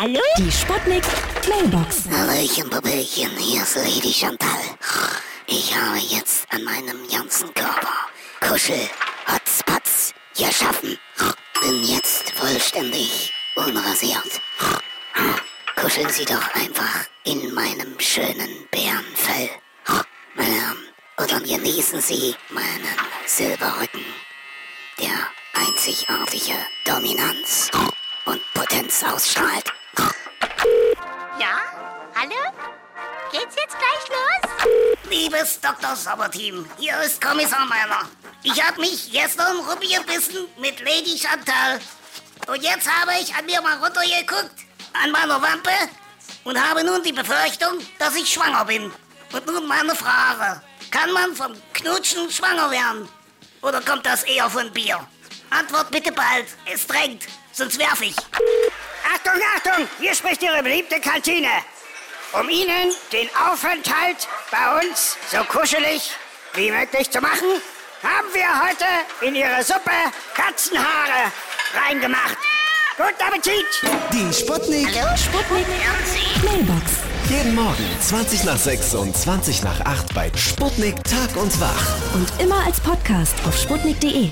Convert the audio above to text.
Hallo? Die Sputnik Mailbox. Hallöchen, Popöchen, hier ist Lady Chantal. Ich habe jetzt an meinem ganzen Körper Kuschel, Hotspots geschaffen. Bin jetzt vollständig unrasiert. Kuscheln Sie doch einfach in meinem schönen Bärenfell. Meine Herren, und dann genießen Sie meinen Silberrücken, der einzigartige Dominanz und Potenz ausstrahlt. Geht's jetzt gleich los? Liebes Dr. Sommerteam, hier ist Kommissar Meiner. Ich habe mich gestern rumgebissen mit Lady Chantal. Und jetzt habe ich an mir mal runtergeguckt, an meiner Wampe, und habe nun die Befürchtung, dass ich schwanger bin. Und nun meine Frage. Kann man vom Knutschen schwanger werden? Oder kommt das eher von Bier? Antwort bitte bald. Es drängt, sonst werf ich. Achtung, Achtung, hier spricht Ihre beliebte Kantine. Um Ihnen den Aufenthalt bei uns so kuschelig wie möglich zu machen, haben wir heute in Ihre Suppe Katzenhaare reingemacht. Guten Appetit! Die Sputnik. Sputnik Mailbox. Jeden Morgen 20 nach 6 und 20 nach 8 bei Sputnik Tag und Wach. Und immer als Podcast auf sputnik.de.